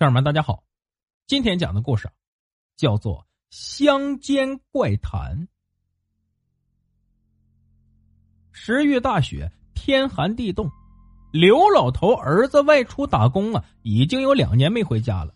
朋友们，大家好，今天讲的故事叫做。乡间怪谈。十月大雪，天寒地冻，刘老头儿子外出打工啊，已经有两年没回家了。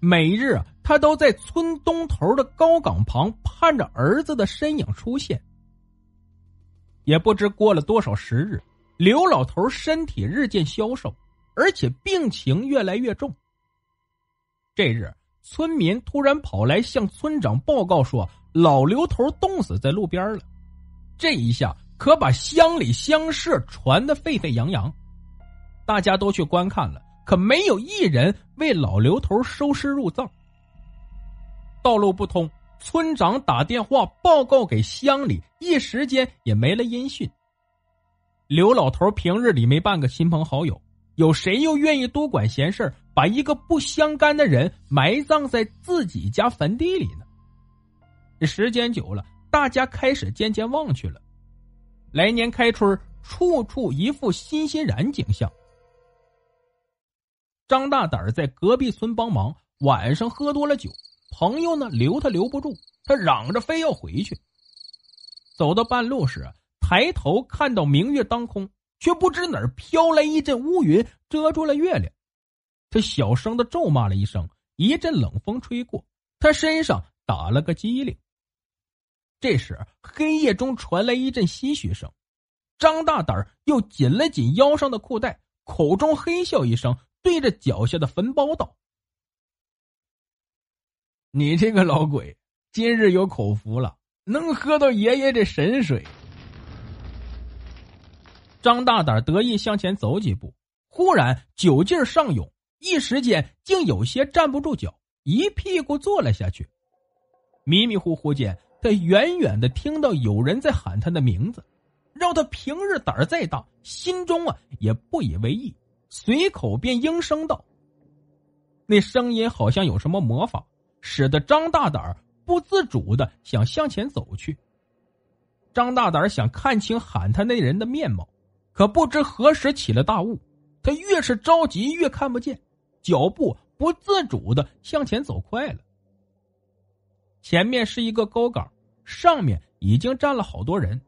每日啊，他都在村东头的高岗旁盼着儿子的身影出现。也不知过了多少时日，刘老头身体日渐消瘦，而且病情越来越重。这日。村民突然跑来向村长报告说：“老刘头冻死在路边了。”这一下可把乡里乡社传得沸沸扬扬，大家都去观看了，可没有一人为老刘头收尸入葬。道路不通，村长打电话报告给乡里，一时间也没了音讯。刘老头平日里没半个亲朋好友。有谁又愿意多管闲事把一个不相干的人埋葬在自己家坟地里呢？时间久了，大家开始渐渐忘却了。来年开春，处处一副欣欣然景象。张大胆在隔壁村帮忙，晚上喝多了酒，朋友呢留他留不住，他嚷着非要回去。走到半路时，抬头看到明月当空。却不知哪儿飘来一阵乌云，遮住了月亮。他小声的咒骂了一声，一阵冷风吹过，他身上打了个激灵。这时，黑夜中传来一阵唏嘘声，张大胆又紧了紧腰上的裤带，口中嘿笑一声，对着脚下的坟包道：“你这个老鬼，今日有口福了，能喝到爷爷这神水。”张大胆得意向前走几步，忽然酒劲上涌，一时间竟有些站不住脚，一屁股坐了下去。迷迷糊糊间，他远远的听到有人在喊他的名字，让他平日胆儿再大，心中啊也不以为意，随口便应声道：“那声音好像有什么魔法，使得张大胆不自主的想向前走去。”张大胆想看清喊他那人的面貌。可不知何时起了大雾，他越是着急越看不见，脚步不自主的向前走快了。前面是一个高岗，上面已经站了好多人。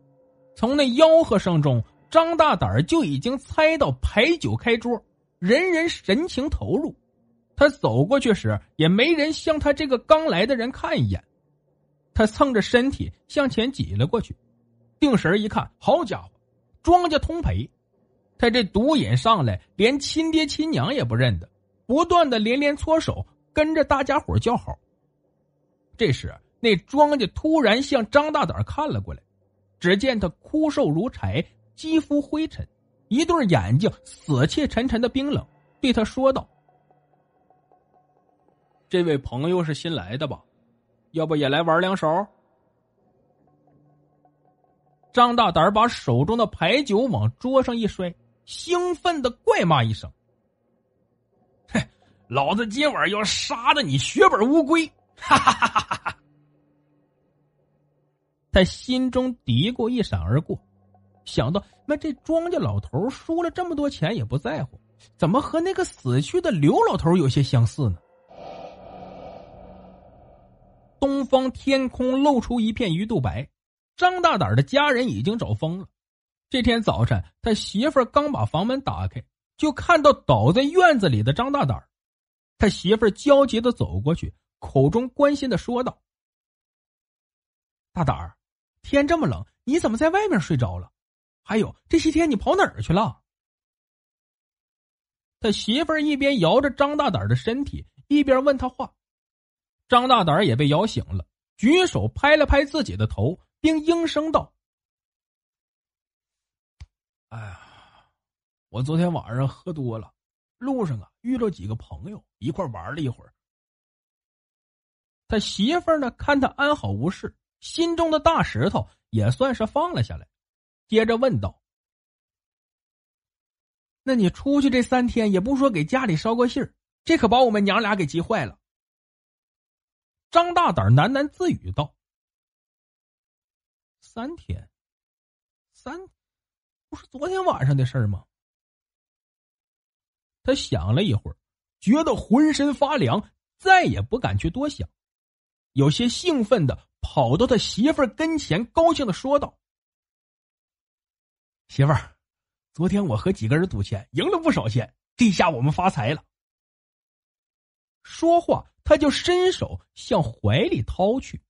从那吆喝声中，张大胆就已经猜到牌九开桌，人人神情投入。他走过去时，也没人向他这个刚来的人看一眼。他蹭着身体向前挤了过去，定神一看，好家伙！庄家通赔，他这毒瘾上来，连亲爹亲娘也不认得，不断的连连搓手，跟着大家伙叫好。这时，那庄家突然向张大胆看了过来，只见他枯瘦如柴，肌肤灰尘，一对眼睛死气沉沉的冰冷，对他说道：“这位朋友是新来的吧？要不也来玩两手？”张大胆把手中的牌九往桌上一摔，兴奋的怪骂一声：“嘿，老子今晚要杀了你血本无归！”哈哈哈哈哈！他心中嘀咕一闪而过，想到那这庄稼老头输了这么多钱也不在乎，怎么和那个死去的刘老头有些相似呢？东方天空露出一片鱼肚白。张大胆的家人已经找疯了。这天早晨，他媳妇刚把房门打开，就看到倒在院子里的张大胆他媳妇焦急的走过去，口中关心的说道：“大胆儿，天这么冷，你怎么在外面睡着了？还有这些天你跑哪儿去了？”他媳妇一边摇着张大胆的身体，一边问他话。张大胆也被摇醒了，举手拍了拍自己的头。并应声道：“哎呀，我昨天晚上喝多了，路上啊遇到几个朋友一块玩了一会儿。他媳妇儿呢，看他安好无事，心中的大石头也算是放了下来，接着问道：“那你出去这三天也不说给家里捎个信儿，这可把我们娘俩给急坏了。”张大胆喃喃自语道：“三天，三，不是昨天晚上的事儿吗？”他想了一会儿，觉得浑身发凉，再也不敢去多想。有些兴奋的跑到他媳妇儿跟前，高兴的说道：“媳妇儿，昨天我和几个人赌钱，赢了不少钱，这下我们发财了。”说话，他就伸手向怀里掏去。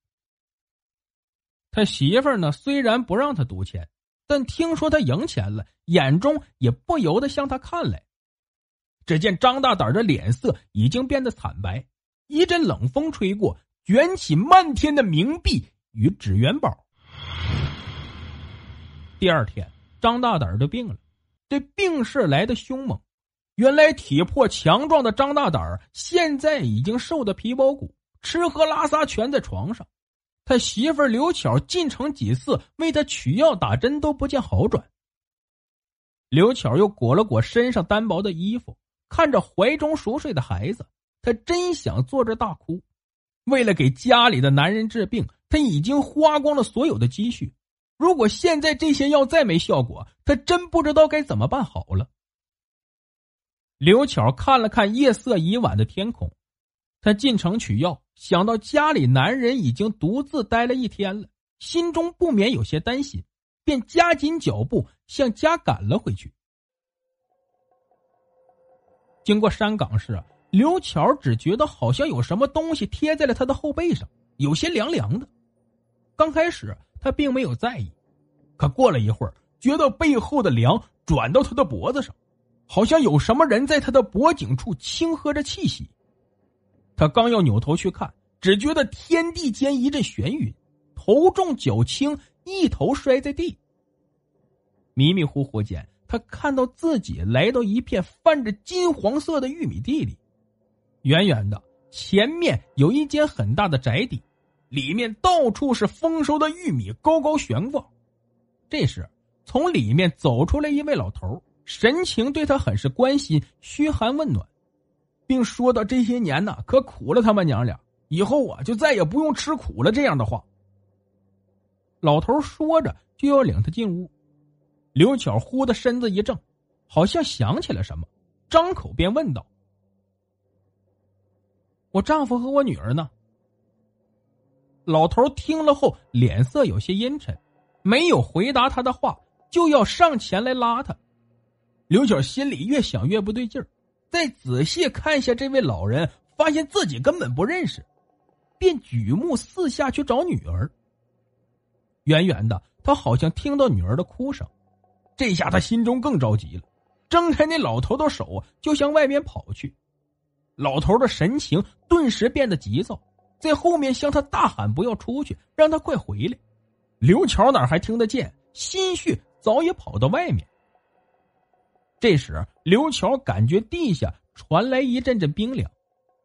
他媳妇儿呢，虽然不让他赌钱，但听说他赢钱了，眼中也不由得向他看来。只见张大胆的脸色已经变得惨白，一阵冷风吹过。卷起漫天的冥币与纸元宝。第二天，张大胆就病了，这病势来的凶猛。原来体魄强壮的张大胆现在已经瘦得皮包骨，吃喝拉撒全在床上。他媳妇刘巧进城几次为他取药打针都不见好转。刘巧又裹了裹身上单薄的衣服，看着怀中熟睡的孩子，他真想坐着大哭。为了给家里的男人治病，他已经花光了所有的积蓄。如果现在这些药再没效果，他真不知道该怎么办好了。刘巧看了看夜色已晚的天空，他进城取药，想到家里男人已经独自待了一天了，心中不免有些担心，便加紧脚步向家赶了回去。经过山岗时。刘巧只觉得好像有什么东西贴在了他的后背上，有些凉凉的。刚开始他并没有在意，可过了一会儿，觉得背后的凉转到他的脖子上，好像有什么人在他的脖颈处轻喝着气息。他刚要扭头去看，只觉得天地间一阵眩晕，头重脚轻，一头摔在地。迷迷糊糊间，他看到自己来到一片泛着金黄色的玉米地里。远远的，前面有一间很大的宅邸，里面到处是丰收的玉米，高高悬挂。这时，从里面走出来一位老头，神情对他很是关心，嘘寒问暖，并说到：“这些年呢，可苦了他们娘俩，以后啊，就再也不用吃苦了。”这样的话，老头说着就要领他进屋。刘巧忽的身子一怔，好像想起了什么，张口便问道。我丈夫和我女儿呢？老头听了后，脸色有些阴沉，没有回答他的话，就要上前来拉他。刘巧心里越想越不对劲儿，再仔细看下这位老人，发现自己根本不认识，便举目四下去找女儿。远远的，他好像听到女儿的哭声，这下他心中更着急了，挣开那老头的手，就向外面跑去。老头的神情顿时变得急躁，在后面向他大喊：“不要出去，让他快回来！”刘巧哪还听得见？心绪早已跑到外面。这时，刘巧感觉地下传来一阵阵冰凉，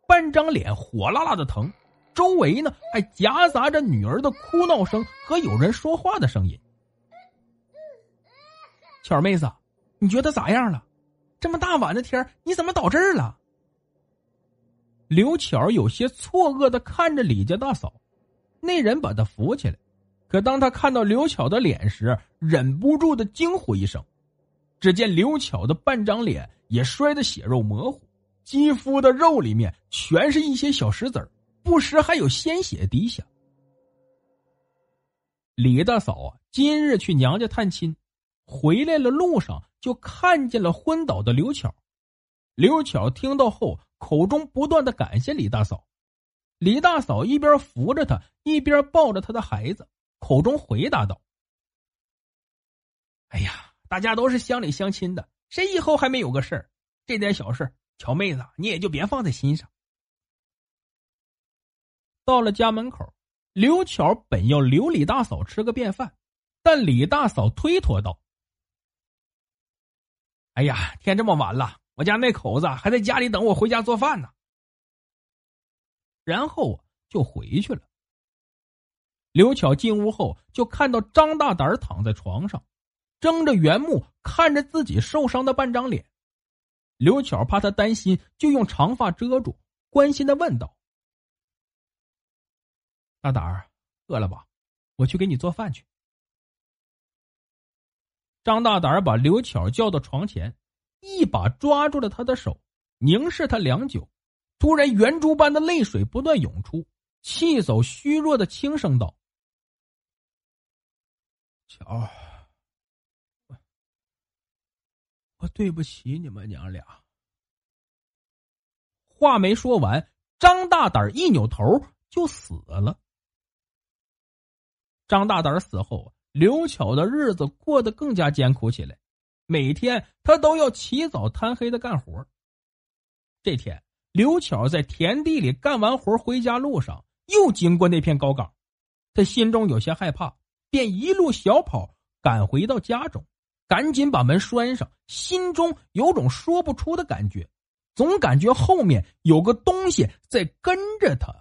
半张脸火辣辣的疼，周围呢还夹杂着女儿的哭闹声和有人说话的声音。巧妹子，你觉得咋样了？这么大晚的天你怎么倒这儿了？刘巧有些错愕的看着李家大嫂，那人把她扶起来，可当他看到刘巧的脸时，忍不住的惊呼一声。只见刘巧的半张脸也摔得血肉模糊，肌肤的肉里面全是一些小石子，不时还有鲜血滴下。李大嫂啊，今日去娘家探亲，回来了路上就看见了昏倒的刘巧。刘巧听到后。口中不断的感谢李大嫂，李大嫂一边扶着他，一边抱着他的孩子，口中回答道：“哎呀，大家都是乡里乡亲的，谁以后还没有个事儿？这点小事，巧妹子你也就别放在心上。”到了家门口，刘巧本要留李大嫂吃个便饭，但李大嫂推脱道：“哎呀，天这么晚了，我家那口子还在家里等我回家做饭呢。”然后就回去了。刘巧进屋后，就看到张大胆躺在床上，睁着圆目看着自己受伤的半张脸。刘巧怕他担心，就用长发遮住，关心的问道：“大胆儿，饿了吧？我去给你做饭去。”张大胆儿把刘巧叫到床前，一把抓住了他的手，凝视他良久，突然圆珠般的泪水不断涌出，气走虚弱的轻声道。巧儿，我我对不起你们娘俩。话没说完，张大胆一扭头就死了。张大胆死后，刘巧的日子过得更加艰苦起来，每天他都要起早贪黑的干活。这天，刘巧在田地里干完活回家路上，又经过那片高岗，他心中有些害怕。便一路小跑赶回到家中，赶紧把门拴上，心中有种说不出的感觉，总感觉后面有个东西在跟着他。